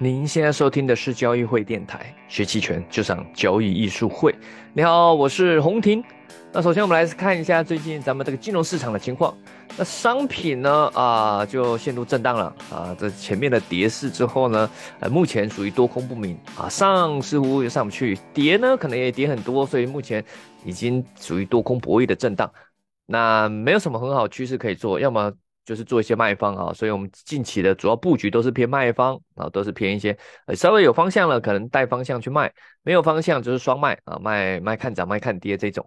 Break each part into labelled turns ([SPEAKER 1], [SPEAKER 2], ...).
[SPEAKER 1] 您现在收听的是交易会电台，学期权就上交易艺术会。你好，我是洪婷。那首先我们来看一下最近咱们这个金融市场的情况。那商品呢啊就陷入震荡了啊，这前面的跌势之后呢，呃目前属于多空不明啊，上似乎又上不去，跌呢可能也跌很多，所以目前已经属于多空博弈的震荡。那没有什么很好趋势可以做，要么。就是做一些卖方啊，所以我们近期的主要布局都是偏卖方啊，都是偏一些稍微有方向了，可能带方向去卖；没有方向就是双卖啊，卖卖看涨，卖看跌这种。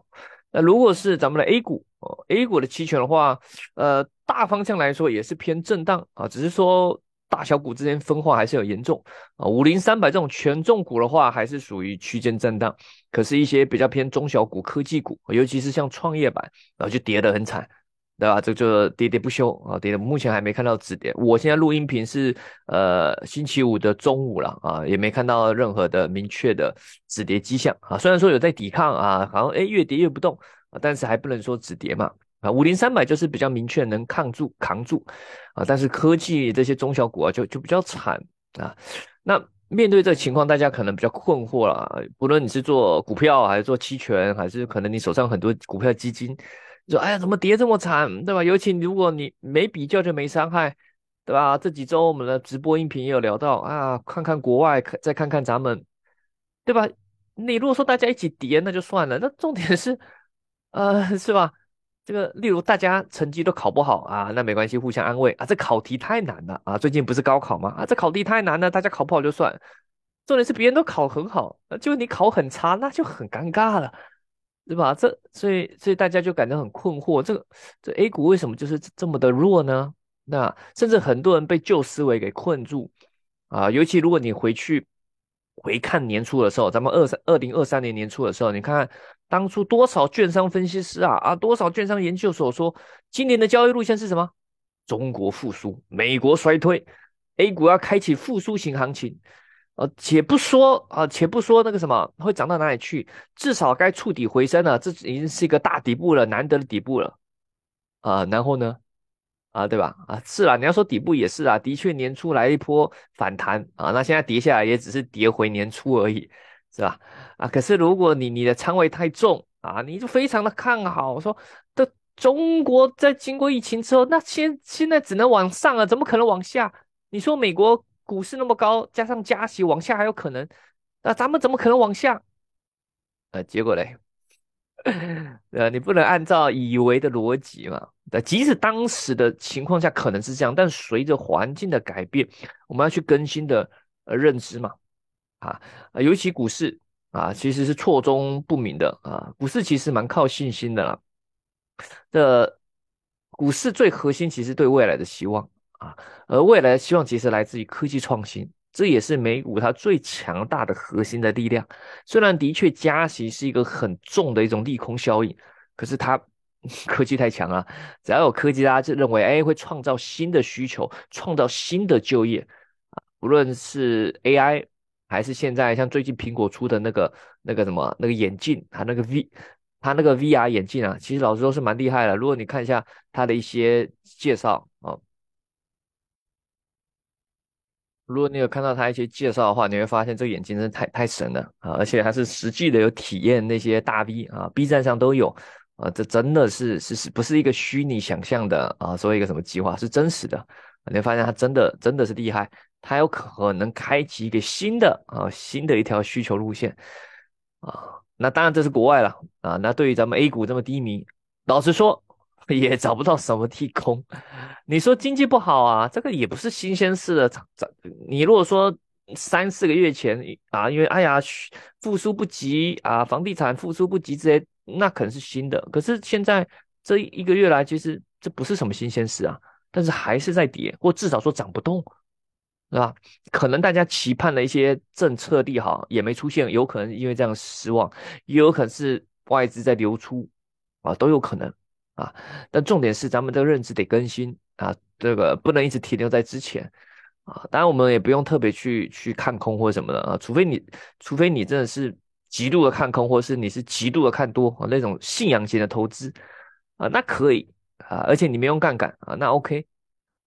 [SPEAKER 1] 那如果是咱们的 A 股哦，A 股的期权的话，呃，大方向来说也是偏震荡啊，只是说大小股之间分化还是有严重啊。五零三百这种权重股的话，还是属于区间震荡，可是一些比较偏中小股、科技股，尤其是像创业板，然后就跌得很惨。对吧？这就跌跌不休啊，喋喋目前还没看到止跌。我现在录音频是呃星期五的中午了啊，也没看到任何的明确的止跌迹象啊。虽然说有在抵抗啊，好像哎越跌越不动啊，但是还不能说止跌嘛啊。五零三百就是比较明确能抗住扛住啊，但是科技这些中小股啊就就比较惨啊。那面对这个情况，大家可能比较困惑了，不论你是做股票还是做期权，还是可能你手上很多股票基金。说哎呀，怎么跌这么惨，对吧？尤其如果你没比较就没伤害，对吧？这几周我们的直播音频也有聊到啊，看看国外，再看看咱们，对吧？你如果说大家一起跌那就算了，那重点是，呃，是吧？这个例如大家成绩都考不好啊，那没关系，互相安慰啊。这考题太难了啊，最近不是高考吗？啊，这考题太难了，大家考不好就算。重点是别人都考很好，就你考很差，那就很尴尬了。对吧？这所以所以大家就感到很困惑，这个这 A 股为什么就是这么的弱呢？那甚至很多人被旧思维给困住啊！尤其如果你回去回看年初的时候，咱们二三二零二三年年初的时候，你看看当初多少券商分析师啊啊，多少券商研究所说今年的交易路线是什么？中国复苏，美国衰退，A 股要开启复苏型行情。呃，且不说啊，且不说那个什么会涨到哪里去，至少该触底回升了，这已经是一个大底部了，难得的底部了啊。然后呢，啊，对吧？啊，是啊，你要说底部也是啊，的确年初来一波反弹啊，那现在跌下来也只是跌回年初而已，是吧？啊，可是如果你你的仓位太重啊，你就非常的看好，说的中国在经过疫情之后，那现现在只能往上啊，怎么可能往下？你说美国？股市那么高，加上加息，往下还有可能，那咱们怎么可能往下？呃，结果嘞，呃，你不能按照以为的逻辑嘛？那即使当时的情况下可能是这样，但随着环境的改变，我们要去更新的呃认知嘛？啊，尤其股市啊，其实是错综不明的啊。股市其实蛮靠信心的啦。这股市最核心其实对未来的希望。啊，而未来的希望其实来自于科技创新，这也是美股它最强大的核心的力量。虽然的确加息是一个很重的一种利空效应，可是它科技太强了，只要有科技，大家就认为哎会创造新的需求，创造新的就业啊，无论是 AI 还是现在像最近苹果出的那个那个什么那个眼镜，它那个 V 它那个 VR 眼镜啊，其实老实说是蛮厉害的。如果你看一下它的一些介绍啊。如果你有看到他一些介绍的话，你会发现这个眼镜真的太太神了啊！而且还是实际的有体验那些大 V 啊，B 站上都有啊，这真的是是是不是一个虚拟想象的啊？说一个什么计划是真实的，你会发现它真的真的是厉害，它有可能开启一个新的啊新的一条需求路线啊！那当然这是国外了啊！那对于咱们 A 股这么低迷，老实说。也找不到什么利空，你说经济不好啊？这个也不是新鲜事了。你如果说三四个月前啊，因为哎呀复苏不及啊，房地产复苏不及之类，那可能是新的。可是现在这一个月来，其实这不是什么新鲜事啊，但是还是在跌，或至少说涨不动，是吧？可能大家期盼的一些政策利好也没出现，有可能因为这样失望，也有可能是外资在流出啊，都有可能。啊，但重点是咱们的认知得更新啊，这个不能一直停留在之前啊。当然，我们也不用特别去去看空或什么的啊，除非你，除非你真的是极度的看空，或是你是极度的看多啊，那种信仰型的投资啊，那可以啊，而且你没用杠杆啊，那 OK。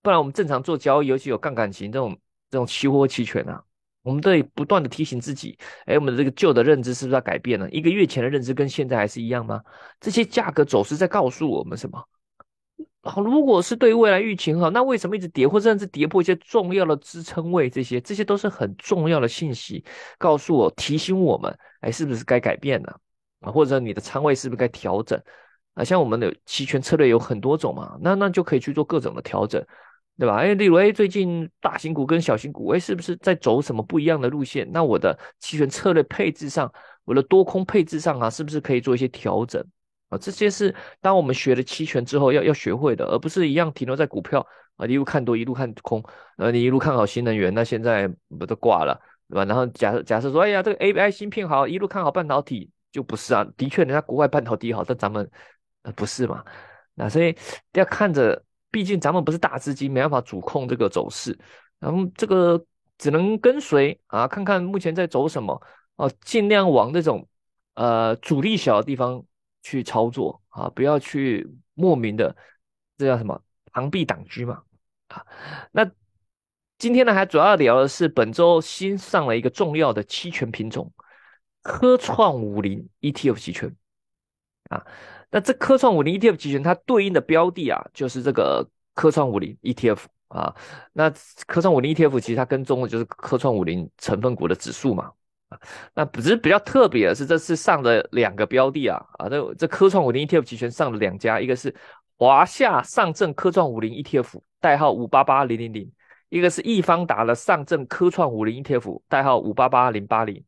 [SPEAKER 1] 不然我们正常做交易，尤其有杠杆型这种这种期货期权啊，我们得不断的提醒自己，哎，我们的这个旧的认知是不是要改变了？一个月前的认知跟现在还是一样吗？这些价格走势在告诉我们什么？好，如果是对未来预期很好，那为什么一直跌，或者甚至跌破一些重要的支撑位？这些，这些都是很重要的信息，告诉我、提醒我们，哎，是不是该改变了？啊，或者你的仓位是不是该调整？啊，像我们的期权策略有很多种嘛，那那就可以去做各种的调整，对吧？哎，例如，哎，最近大型股跟小型股，哎，是不是在走什么不一样的路线？那我的期权策略配置上，我的多空配置上啊，是不是可以做一些调整啊？这些是当我们学了期权之后要要学会的，而不是一样停留在股票啊，一路看多一路看空，呃，你一路看好新能源，那现在不都挂了，对吧？然后假设假设说，哎呀，这个 A I 芯片好，一路看好半导体，就不是啊。的确，人家国外半导体好，但咱们呃不是嘛？那所以要看着，毕竟咱们不是大资金，没办法主控这个走势，然后这个只能跟随啊，看看目前在走什么哦，尽量往那种呃阻力小的地方。去操作啊，不要去莫名的，这叫什么螳臂挡车嘛啊？那今天呢，还主要聊的是本周新上了一个重要的期权品种——科创五零 ETF 期权啊。那这科创五零 ETF 期权，它对应的标的啊，就是这个科创五零 ETF 啊。那科创五零 ETF 其实它跟踪的就是科创五零成分股的指数嘛。那只是比较特别的是，这次上的两个标的啊啊，这这科创五零 ETF 期权上了两家，一个是华夏上证科创五零 ETF，代号五八八零零零，一个是易方达的上证科创五零 ETF，代号五八八零八零，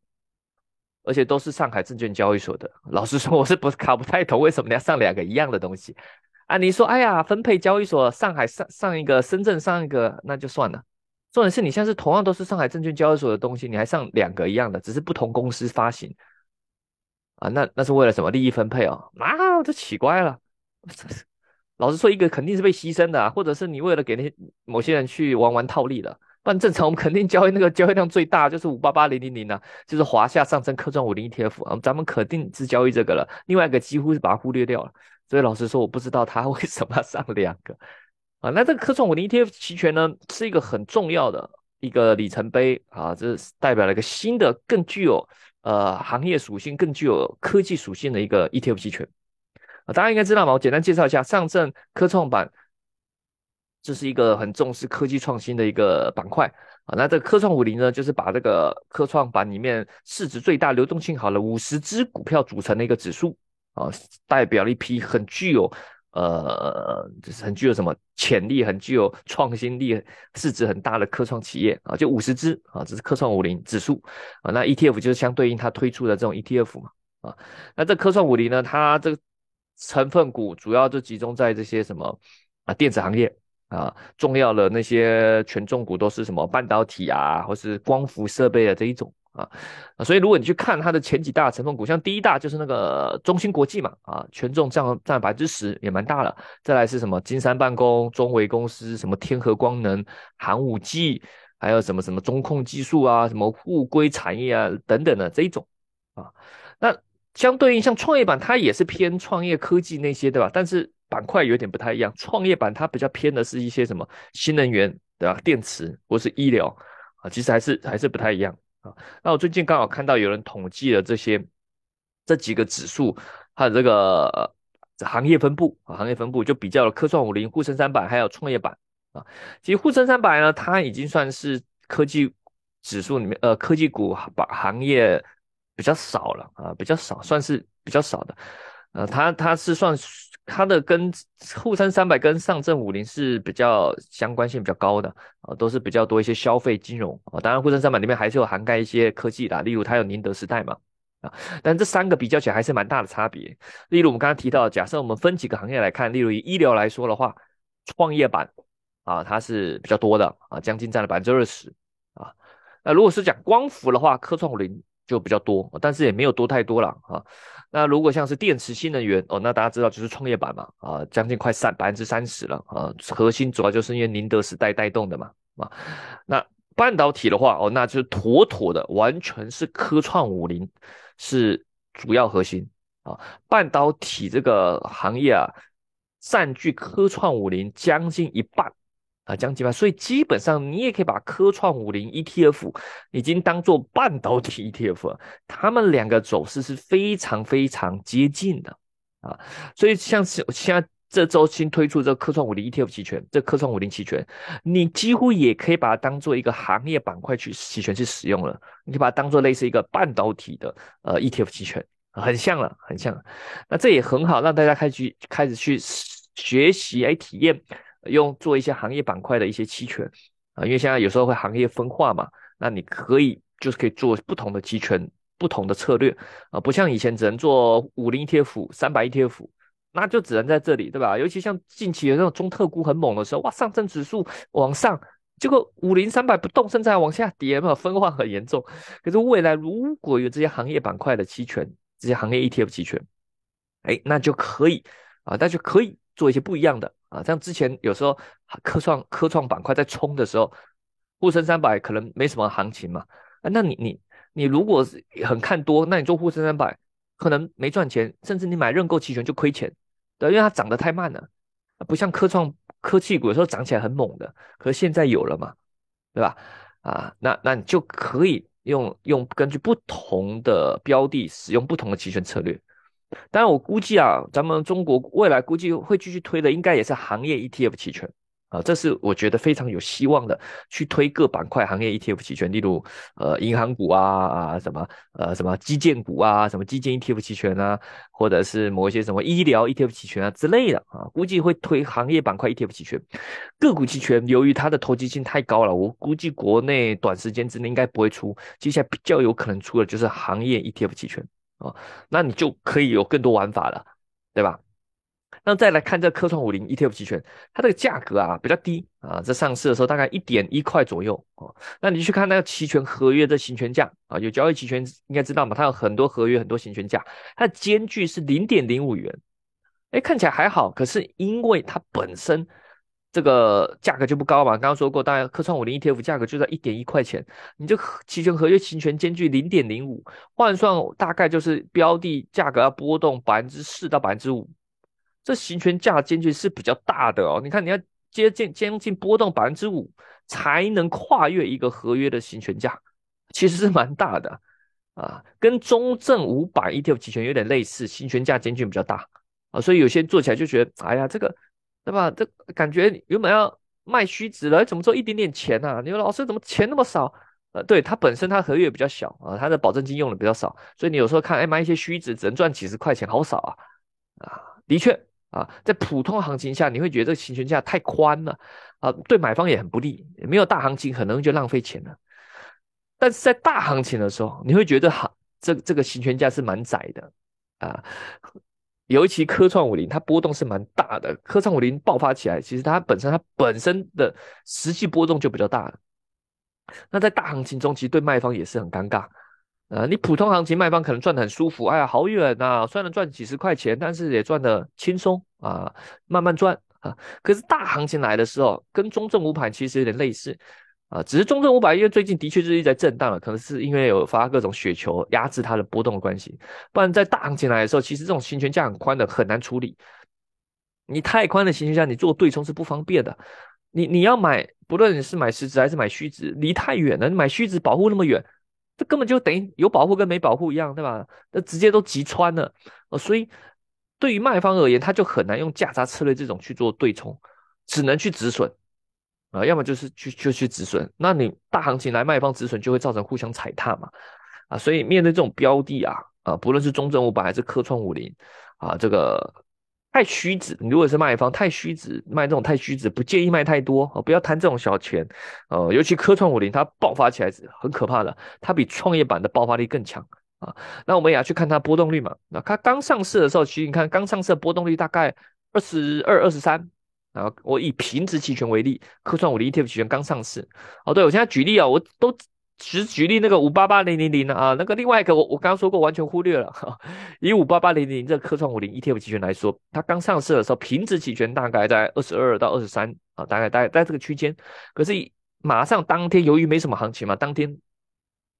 [SPEAKER 1] 而且都是上海证券交易所的。老实说，我是不搞不太懂为什么你要上两个一样的东西啊？你说，哎呀，分配交易所，上海上上一个，深圳上一个，那就算了。重点是你现在是同样都是上海证券交易所的东西，你还上两个一样的，只是不同公司发行啊？那那是为了什么利益分配哦？啊，这奇怪了。老实说，一个肯定是被牺牲的，或者是你为了给那些某些人去玩玩套利的。不然正常我们肯定交易那个交易量最大就是五八八零零零啊，就是华夏上证科创五零 ETF 啊，咱们肯定是交易这个了。另外一个几乎是把它忽略掉了。所以老实说，我不知道他为什么要上两个。啊，那这个科创五零 ETF 期权呢，是一个很重要的一个里程碑啊，这是代表了一个新的、更具有呃行业属性、更具有科技属性的一个 ETF 期权。大家应该知道嘛，我简单介绍一下，上证科创板这是一个很重视科技创新的一个板块啊。那这个科创五零呢，就是把这个科创板里面市值最大、流动性好的五十只股票组成的一个指数啊，代表了一批很具有。呃，就是很具有什么潜力，很具有创新力，市值很大的科创企业啊，就五十只啊，这是科创五零指数啊。那 ETF 就是相对应它推出的这种 ETF 嘛啊。那这科创五零呢，它这个成分股主要就集中在这些什么啊，电子行业啊，重要的那些权重股都是什么半导体啊，或是光伏设备的这一种。啊，所以如果你去看它的前几大成分股，像第一大就是那个中芯国际嘛，啊，权重占占百分之十，也蛮大了。再来是什么金山办公、中维公司、什么天合光能、寒武纪，还有什么什么中控技术啊，什么物硅产业啊等等的这一种啊。那相对应像创业板，它也是偏创业科技那些，对吧？但是板块有点不太一样，创业板它比较偏的是一些什么新能源，对吧？电池或是医疗啊，其实还是还是不太一样啊。那我最近刚好看到有人统计了这些这几个指数，它的这个行业分布啊，行业分布就比较了科创五零、沪深三百还有创业板啊。其实沪深三百呢，它已经算是科技指数里面呃科技股把行业比较少了啊，比较少，算是比较少的。呃，它它是算它的跟沪深三百跟上证五零是比较相关性比较高的啊，都是比较多一些消费金融啊。当然，沪深三百里面还是有涵盖一些科技的，例如它有宁德时代嘛啊。但这三个比较起来还是蛮大的差别。例如我们刚刚提到，假设我们分几个行业来看，例如以医疗来说的话，创业板啊它是比较多的啊，将近占了百分之二十啊。那如果是讲光伏的话，科创五零就比较多，但是也没有多太多了啊。那如果像是电池新能源哦，那大家知道就是创业板嘛啊，将近快三百分之三十了啊，核心主要就是因为宁德时代带动的嘛啊。那半导体的话哦，那就是妥妥的完全是科创五零是主要核心啊，半导体这个行业啊，占据科创五零将近一半啊，将近吧。所以基本上你也可以把科创五零 ETF 已经当做半导体 ETF 了，他们两个走势是非常非常接近的啊。所以像是现在这周新推出这个科创五零 ETF 期权，这科创五零期权，你几乎也可以把它当做一个行业板块去期权去使用了。你可以把它当做类似一个半导体的呃 ETF 期权，很像了，很像了。那这也很好，让大家开始开始去学习来体验。用做一些行业板块的一些期权啊，因为现在有时候会行业分化嘛，那你可以就是可以做不同的期权、不同的策略啊，不像以前只能做五零 ETF、三百 ETF，那就只能在这里，对吧？尤其像近期有那种中特估很猛的时候，哇，上证指数往上，结果五零三百不动，甚至还往下跌嘛，分化很严重。可是未来如果有这些行业板块的期权，这些行业 ETF 期权，哎，那就可以啊，那就可以做一些不一样的。啊，像之前有时候科创科创板块在冲的时候，沪深三百可能没什么行情嘛。啊，那你你你如果是很看多，那你做沪深三百可能没赚钱，甚至你买认购期权就亏钱，对，因为它涨得太慢了，不像科创科技股有时候涨起来很猛的，可是现在有了嘛，对吧？啊，那那你就可以用用根据不同的标的使用不同的期权策略。当然，我估计啊，咱们中国未来估计会继续推的，应该也是行业 ETF 期权。啊，这是我觉得非常有希望的，去推各板块行业 ETF 期权，例如呃银行股啊啊什么呃什么基建股啊，什么基建 ETF 期权啊，或者是某一些什么医疗 ETF 期权啊之类的啊，估计会推行业板块 ETF 期权，个股期权由于它的投机性太高了，我估计国内短时间之内应该不会出，接下来比较有可能出的就是行业 ETF 期权。哦，那你就可以有更多玩法了，对吧？那再来看这科创五零 ETF 期权，它这个价格啊比较低啊，在上市的时候大概一点一块左右哦。那你去看那个期权合约的行权价啊，有交易期权应该知道嘛？它有很多合约，很多行权价，它的间距是零点零五元，哎，看起来还好，可是因为它本身。这个价格就不高嘛，刚刚说过，大概科创五零 ETF 价格就在一点一块钱，你这期权合约期权间距零点零五，换算大概就是标的价格要波动百分之四到百分之五，这行权价间距是比较大的哦。你看你要接近将近波动百分之五才能跨越一个合约的行权价，其实是蛮大的啊，跟中证五百 ETF 期权有点类似，行权价间距比较大啊，所以有些做起来就觉得，哎呀这个。对吧？这感觉原本要卖虚值了，怎么做一点点钱呢？你说老师怎么钱那么少？呃，对，它本身它合约比较小啊，它的保证金用的比较少，所以你有时候看，哎，卖一些虚值只能赚几十块钱，好少啊！啊，的确啊，在普通行情下，你会觉得这个行权价太宽了啊，对买方也很不利。没有大行情，很容易就浪费钱了。但是在大行情的时候，你会觉得行这这个行权价是蛮窄的啊。尤其科创五零，它波动是蛮大的。科创五零爆发起来，其实它本身它本身的实际波动就比较大。那在大行情中，其实对卖方也是很尴尬。呃，你普通行情卖方可能赚的很舒服，哎呀，好远呐，虽然赚几十块钱，但是也赚的轻松啊，慢慢赚啊。可是大行情来的时候，跟中证五百其实有点类似。啊，只是中证五百，因为最近的确是一直在震荡了，可能是因为有发各种雪球压制它的波动的关系。不然在大行情来的时候，其实这种行权价很宽的很难处理。你太宽的行权价，你做对冲是不方便的。你你要买，不论你是买实值还是买虚值，离太远了。你买虚值保护那么远，这根本就等于有保护跟没保护一样，对吧？那直接都击穿了。呃，所以对于卖方而言，他就很难用价差策略这种去做对冲，只能去止损。啊，要么就是去就去止损，那你大行情来卖方止损，就会造成互相踩踏嘛，啊，所以面对这种标的啊，啊，不论是中证五百还是科创五零，啊，这个太虚值，你如果是卖方太虚值，卖这种太虚值，不建议卖太多，啊，不要贪这种小钱，呃，尤其科创五零它爆发起来是很可怕的，它比创业板的爆发力更强啊，那我们也要去看它波动率嘛，那它刚上市的时候，其实你看刚上市的波动率大概二十二、二十三。啊，我以平值期权为例，科创五零 ETF 期权刚上市。哦，对我现在举例啊，我都只举例那个五八八零零零啊，那个另外一个我我刚刚说过完全忽略了。以五八八零零这科创五零 ETF 期权来说，它刚上市的时候平值期权大概在二十二到二十三啊，大概大概在这个区间。可是马上当天由于没什么行情嘛，当天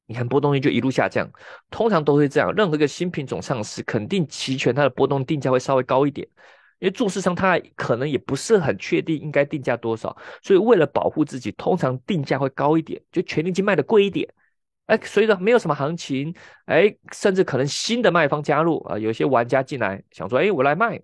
[SPEAKER 1] 你看波动率就一路下降。通常都会这样，任何一个新品种上市，肯定期权它的波动定价会稍微高一点。因为做市商他可能也不是很确定应该定价多少，所以为了保护自己，通常定价会高一点，就权利金卖的贵一点。哎，随着没有什么行情，哎，甚至可能新的卖方加入啊，有些玩家进来想说，哎，我来卖，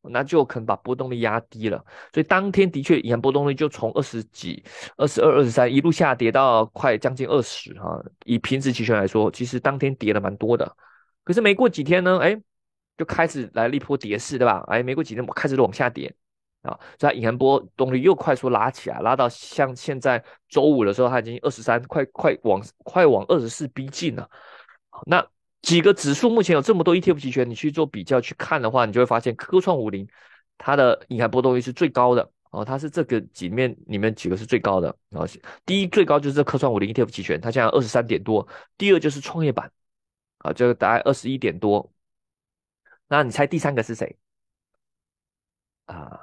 [SPEAKER 1] 那就可能把波动率压低了。所以当天的确，银行波动率就从二十几、二十二、二十三一路下跌到快将近二十哈。以平时期权来说，其实当天跌了蛮多的。可是没过几天呢，哎，就开始来了一波跌势，对吧？哎，没过几天我开始往下跌。啊，所以它隐含波动率又快速拉起来，拉到像现在周五的时候，它已经二十三，快快往快往二十四逼近了。那几个指数目前有这么多 ETF 期权，你去做比较去看的话，你就会发现科创五零它的隐含波动率是最高的哦，它是这个几面里面几个是最高的啊。第一最高就是这科创五零 ETF 期权，它现在二十三点多。第二就是创业板啊，就大概二十一点多。那你猜第三个是谁啊？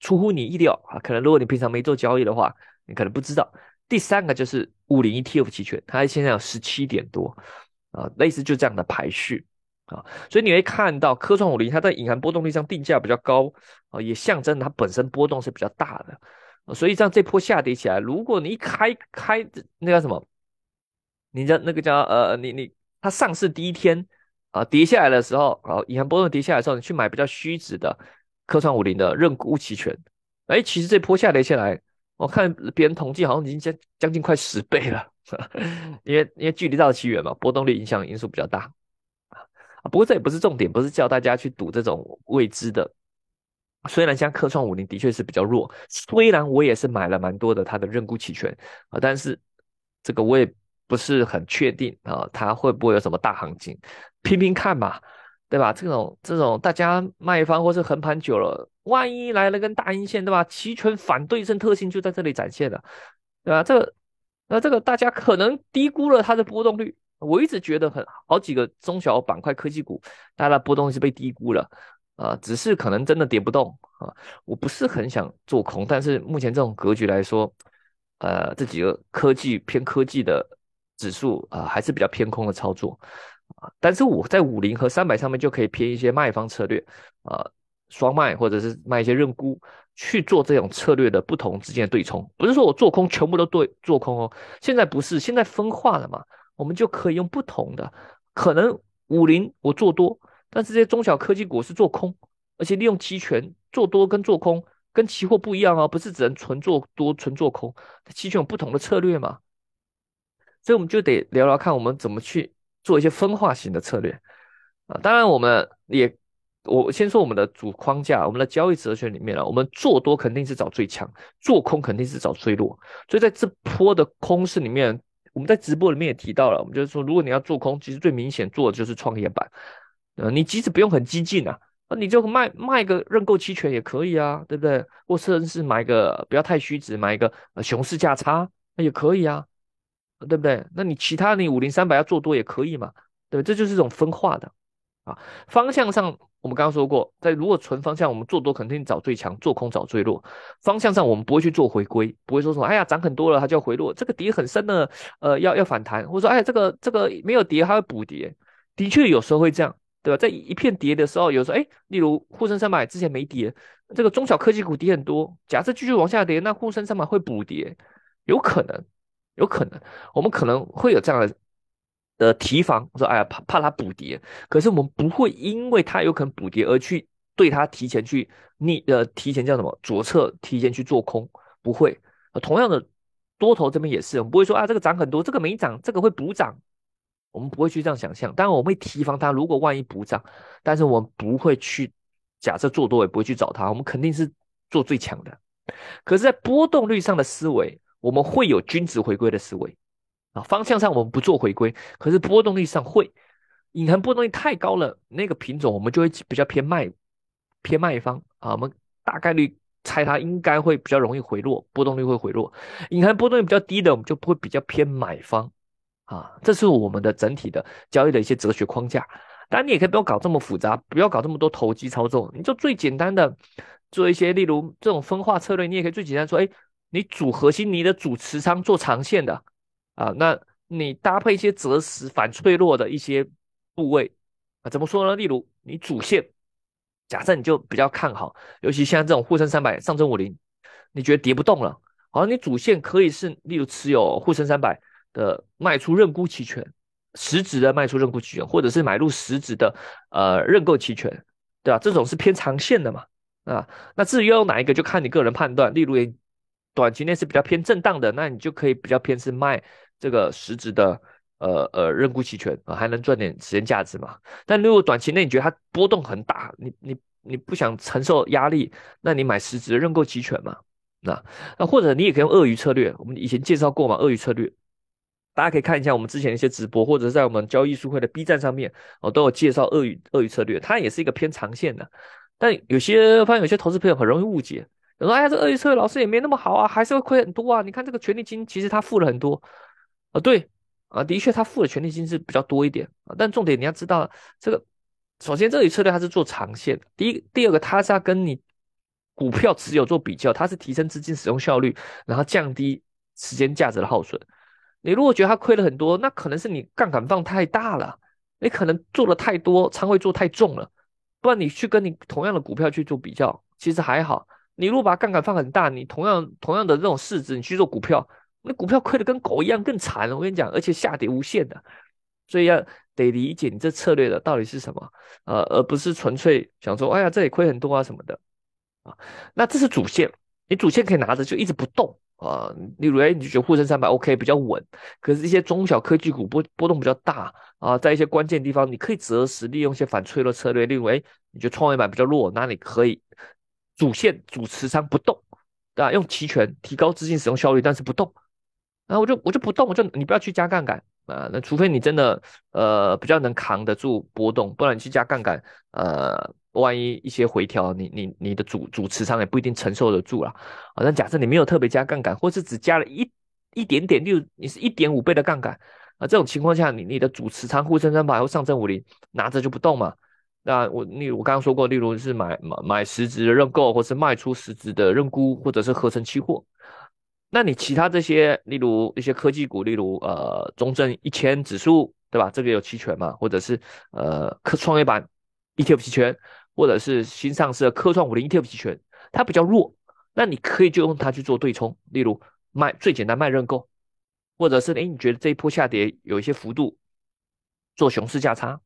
[SPEAKER 1] 出乎你意料啊！可能如果你平常没做交易的话，你可能不知道。第三个就是五零 ETF 期权，它现在有十七点多啊，类似就这样的排序啊，所以你会看到科创五零它在隐含波动率上定价比较高啊，也象征它本身波动是比较大的。所以这样这波下跌起来，如果你一开开那叫什么，你叫那个叫呃你你它上市第一天啊跌下来的时候啊，隐含波动跌下来的时候，你去买比较虚值的。科创五零的认沽期权，哎，其实这波下跌下来，我看别人统计好像已经将将近快十倍了，因为因为距离到期远嘛，波动率影响因素比较大啊。不过这也不是重点，不是叫大家去赌这种未知的。虽然像科创五零的确是比较弱，虽然我也是买了蛮多的它的认沽期权啊，但是这个我也不是很确定啊，它会不会有什么大行情，拼拼看嘛。对吧？这种这种大家卖方或是横盘久了，万一来了根大阴线，对吧？期权反对称特性就在这里展现了，对吧？这那这个大家可能低估了它的波动率。我一直觉得很好几个中小板块科技股，它的波动是被低估了啊，只是可能真的跌不动啊。我不是很想做空，但是目前这种格局来说，呃，这几个科技偏科技的指数啊，还是比较偏空的操作。啊，但是我在五零和三百上面就可以偏一些卖方策略，啊，双卖或者是卖一些认沽去做这种策略的不同之间的对冲，不是说我做空全部都对做空哦，现在不是，现在分化了嘛，我们就可以用不同的，可能五零我做多，但是这些中小科技股是做空，而且利用期权做多跟做空跟期货不一样哦，不是只能纯做多纯做空，期权有不同的策略嘛，所以我们就得聊聊看我们怎么去。做一些分化型的策略啊，当然我们也，我先说我们的主框架，我们的交易哲学里面啊，我们做多肯定是找最强，做空肯定是找最弱，所以在这波的空市里面，我们在直播里面也提到了，我们就是说，如果你要做空，其实最明显做的就是创业板，呃，你即使不用很激进啊，那你就卖卖个认购期权也可以啊，对不对？或甚至是买个不要太虚值，买一个熊市价差那也可以啊。对不对？那你其他你五零三百要做多也可以嘛？对，这就是一种分化的啊。方向上我们刚刚说过，在如果纯方向，我们做多肯定找最强，做空找最弱。方向上我们不会去做回归，不会说什么哎呀涨很多了它就要回落，这个跌很深的呃要要反弹，或者说哎这个这个没有跌它会补跌，的确有时候会这样，对吧？在一片跌的时候，有时候哎，例如沪深三百之前没跌，这个中小科技股跌很多，假设继续往下跌，那沪深三百会补跌，有可能。有可能，我们可能会有这样的的提防，说哎呀怕怕它补跌，可是我们不会因为它有可能补跌而去对它提前去逆呃提前叫什么左侧提前去做空，不会。同样的多头这边也是，我们不会说啊这个涨很多，这个没涨，这个会补涨，我们不会去这样想象。当然我们会提防它，如果万一补涨，但是我们不会去假设做多，也不会去找它，我们肯定是做最强的。可是，在波动率上的思维。我们会有均值回归的思维啊，方向上我们不做回归，可是波动率上会，隐含波动率太高了，那个品种我们就会比较偏卖，偏卖方啊，我们大概率猜它应该会比较容易回落，波动率会回落，隐含波动率比较低的，我们就不会比较偏买方啊，这是我们的整体的交易的一些哲学框架。当然，你也可以不要搞这么复杂，不要搞这么多投机操作，你就最简单的做一些，例如这种分化策略，你也可以最简单说，哎。你主核心，你的主持仓做长线的啊，那你搭配一些择时反脆弱的一些部位啊，怎么说呢？例如你主线假设你就比较看好，尤其现在这种沪深三百、上证五零，你觉得跌不动了，好，你主线可以是例如持有沪深三百的卖出认沽期权，实质的卖出认沽期权，或者是买入实质的呃认购期权，对吧？这种是偏长线的嘛，啊，那至于要用哪一个就看你个人判断。例如短期内是比较偏震荡的，那你就可以比较偏是卖这个实质的。呃呃，认沽期权啊，还能赚点时间价值嘛？但如果短期内你觉得它波动很大，你你你不想承受压力，那你买实质的认购期权嘛？那那或者你也可以用鳄鱼策略，我们以前介绍过嘛，鳄鱼策略，大家可以看一下我们之前一些直播，或者在我们交易书会的 B 站上面，我都有介绍鳄鱼鳄鱼策略，它也是一个偏长线的。但有些发现有些投资朋友很容易误解，有说哎呀，这鳄鱼策略老师也没那么好啊，还是会亏很多啊？你看这个权利金其实他付了很多啊，对。啊，的确，他付的权利金是比较多一点啊，但重点你要知道，这个首先这里策略它是做长线，第一，第二个它是要跟你股票持有做比较，它是提升资金使用效率，然后降低时间价值的耗损。你如果觉得它亏了很多，那可能是你杠杆放太大了，你可能做的太多，仓位做太重了，不然你去跟你同样的股票去做比较，其实还好。你如果把杠杆放很大，你同样同样的这种市值，你去做股票。那股票亏的跟狗一样更惨了，我跟你讲，而且下跌无限的，所以要得理解你这策略的到底是什么，呃，而不是纯粹想说，哎呀，这里亏很多啊什么的，啊，那这是主线，你主线可以拿着就一直不动啊，例如哎，你就觉得沪深三百 OK 比较稳，可是一些中小科技股波波动比较大啊，在一些关键地方你可以择时利用一些反脆弱策略，例如哎，你觉得创业板比较弱，那你可以主线主持仓不动，对吧？用期权提高资金使用效率，但是不动。然后我就我就不动，我就你不要去加杠杆啊，那除非你真的呃比较能扛得住波动，不然你去加杠杆，呃，万一一些回调，你你你的主主持仓也不一定承受得住了啊。那假设你没有特别加杠杆，或是只加了一一点点，就你是一点五倍的杠杆啊，这种情况下，你你的主持仓沪深三百或上证五零拿着就不动嘛。那我例如我刚刚说过，例如是买买买实质的认购，或是卖出实质的认沽，或者是合成期货。那你其他这些，例如一些科技股，例如呃中证一千指数，对吧？这个有期权嘛？或者是呃科创业板 ETF 期权，或者是新上市的科创五零 ETF 期权，它比较弱，那你可以就用它去做对冲，例如卖最简单卖认购，或者是诶你觉得这一波下跌有一些幅度，做熊市价差，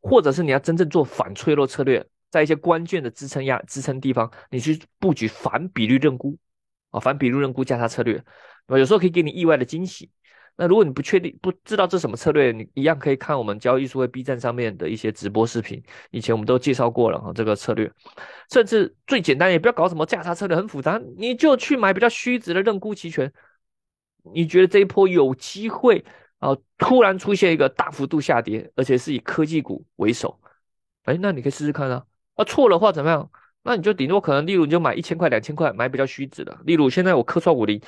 [SPEAKER 1] 或者是你要真正做反脆弱策略，在一些关键的支撑压支撑地方，你去布局反比率认沽。啊，反比率认沽价差策略，那有时候可以给你意外的惊喜。那如果你不确定、不知道这什么策略，你一样可以看我们交易数会 B 站上面的一些直播视频。以前我们都介绍过了哈，这个策略，甚至最简单，也不要搞什么价差策略，很复杂，你就去买比较虚值的认沽期权。你觉得这一波有机会啊，突然出现一个大幅度下跌，而且是以科技股为首，哎，那你可以试试看啊。啊，错的话怎么样？那你就顶多可能，例如你就买一千块、两千块，买比较虚值的。例如现在我科创五零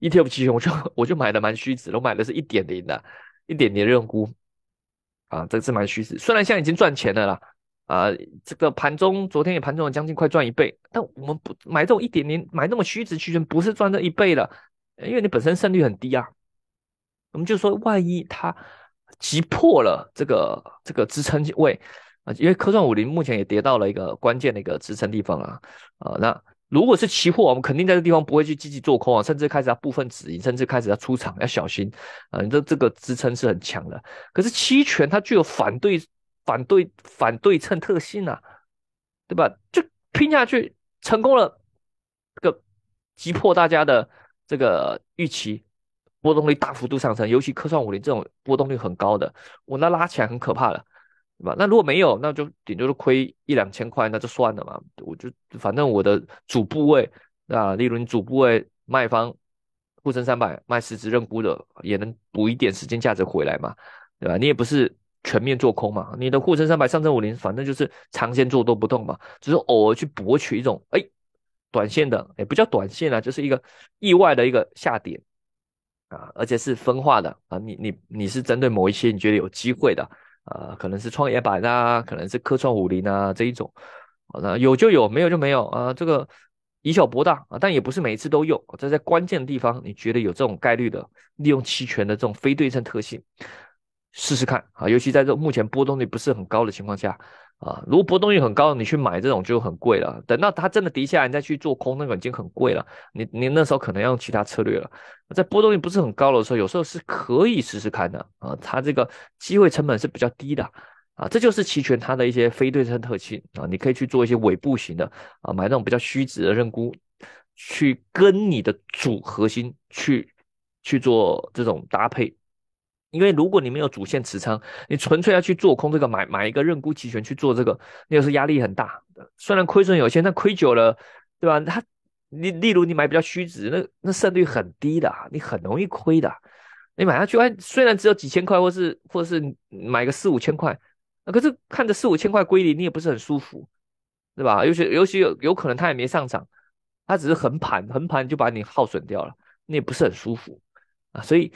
[SPEAKER 1] ETF 期权，我就我就买的蛮虚值，我买的是一点零的，一点零认沽啊，这个是蛮虚值。虽然现在已经赚钱了啦，啊，这个盘中昨天也盘中了将近快赚一倍，但我们不买这种一点零，买那么虚值期权，不是赚这一倍了，因为你本身胜率很低啊。我们就说，万一它击破了这个这个支撑位。啊，因为科创五零目前也跌到了一个关键的一个支撑地方啊，啊，那如果是期货，我们肯定在这地方不会去积极做空啊，甚至开始要部分止盈，甚至开始要出场，要小心啊，你这这个支撑是很强的。可是期权它具有反对、反对、反对称特性啊，对吧？就拼下去成功了，这个击破大家的这个预期，波动率大幅度上升，尤其科创五零这种波动率很高的，我那拉起来很可怕的。对吧？那如果没有，那就顶多是亏一两千块，那就算了嘛。我就反正我的主部位啊，例如你主部位卖方沪深三百卖实质认沽的，也能补一点时间价值回来嘛，对吧？你也不是全面做空嘛，你的沪深三百、上证五零，反正就是长线做多不动嘛，只是偶尔去博取一种哎短线的，也不叫短线啊，就是一个意外的一个下跌啊，而且是分化的啊，你你你是针对某一些你觉得有机会的。啊，可能是创业板啊，可能是科创五零啊这一种，那有就有，没有就没有啊。这个以小博大啊，但也不是每一次都有。这在关键的地方，你觉得有这种概率的，利用期权的这种非对称特性，试试看啊。尤其在这目前波动率不是很高的情况下啊。如果波动率很高，你去买这种就很贵了。等到它真的跌下来，你再去做空，那个已经很贵了。你你那时候可能要用其他策略了。在波动率不是很高的时候，有时候是可以试试看的啊。它这个机会成本是比较低的啊。这就是期权它的一些非对称特性啊。你可以去做一些尾部型的啊，买那种比较虚值的认沽，去跟你的主核心去去做这种搭配。因为如果你没有主线持仓，你纯粹要去做空这个买买一个认沽期权去做这个，那个是压力很大。虽然亏损有限，但亏久了，对吧？它例例如你买比较虚值，那那胜率很低的，你很容易亏的。你买下去，哎，虽然只有几千块，或是或是买个四五千块，可是看着四五千块归零，你也不是很舒服，对吧？尤其尤其有有可能它也没上涨，它只是横盘，横盘就把你耗损掉了，你也不是很舒服啊，所以。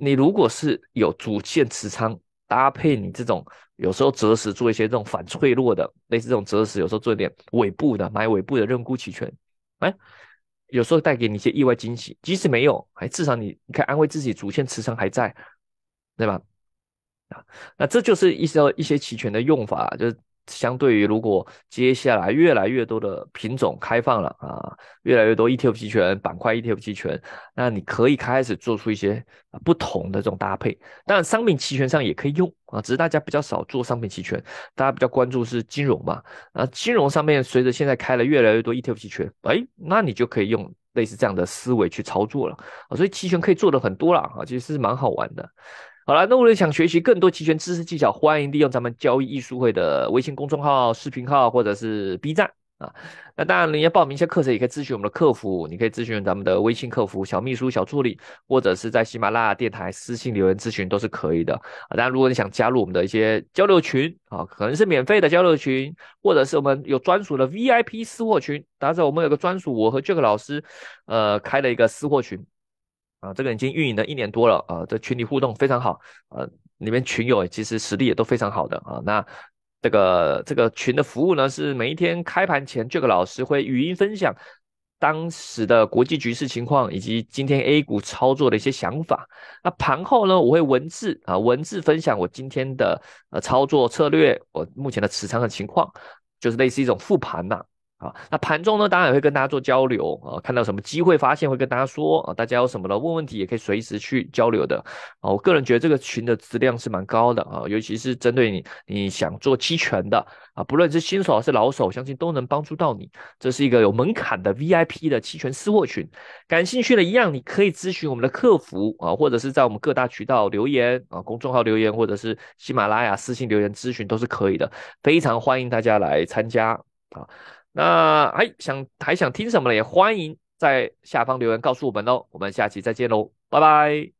[SPEAKER 1] 你如果是有主线持仓，搭配你这种有时候择时做一些这种反脆弱的，类似这种择时，有时候做一点尾部的买尾部的认沽期权，哎，有时候带给你一些意外惊喜。即使没有，哎，至少你你可以安慰自己，主线持仓还在，对吧？啊，那这就是一些一些期权的用法，就是。相对于如果接下来越来越多的品种开放了啊，越来越多 ETF 期权板块 ETF 期权，那你可以开始做出一些不同的这种搭配。当然，商品期权上也可以用啊，只是大家比较少做商品期权，大家比较关注是金融嘛。啊，金融上面随着现在开了越来越多 ETF 期权，哎，那你就可以用类似这样的思维去操作了啊。所以期权可以做的很多了啊，其实是蛮好玩的。好了，那如果想学习更多期权知识技巧，欢迎利用咱们交易艺术会的微信公众号、视频号或者是 B 站啊。那当然，你要报名一些课程，也可以咨询我们的客服，你可以咨询咱们的微信客服小秘书、小助理，或者是在喜马拉雅电台私信留言咨询都是可以的啊。当然，如果你想加入我们的一些交流群啊，可能是免费的交流群，或者是我们有专属的 VIP 私货群，打者我们有个专属，我和 Jack 老师呃开了一个私货群。啊，这个已经运营了一年多了啊，这群里互动非常好，呃，里面群友其实实力也都非常好的啊。那这个这个群的服务呢，是每一天开盘前，这个老师会语音分享当时的国际局势情况，以及今天 A 股操作的一些想法。那盘后呢，我会文字啊文字分享我今天的呃操作策略，我目前的持仓的情况，就是类似一种复盘呐。啊那盘中呢，当然也会跟大家做交流啊，看到什么机会发现会跟大家说啊，大家有什么的问问题也可以随时去交流的啊。我个人觉得这个群的质量是蛮高的啊，尤其是针对你你想做期权的啊，不论是新手还是老手，相信都能帮助到你。这是一个有门槛的 VIP 的期权私货群，感兴趣的一样，你可以咨询我们的客服啊，或者是在我们各大渠道留言啊，公众号留言或者是喜马拉雅私信留言咨询都是可以的，非常欢迎大家来参加啊。那还想还想听什么呢？也欢迎在下方留言告诉我们哦。我们下期再见喽，拜拜。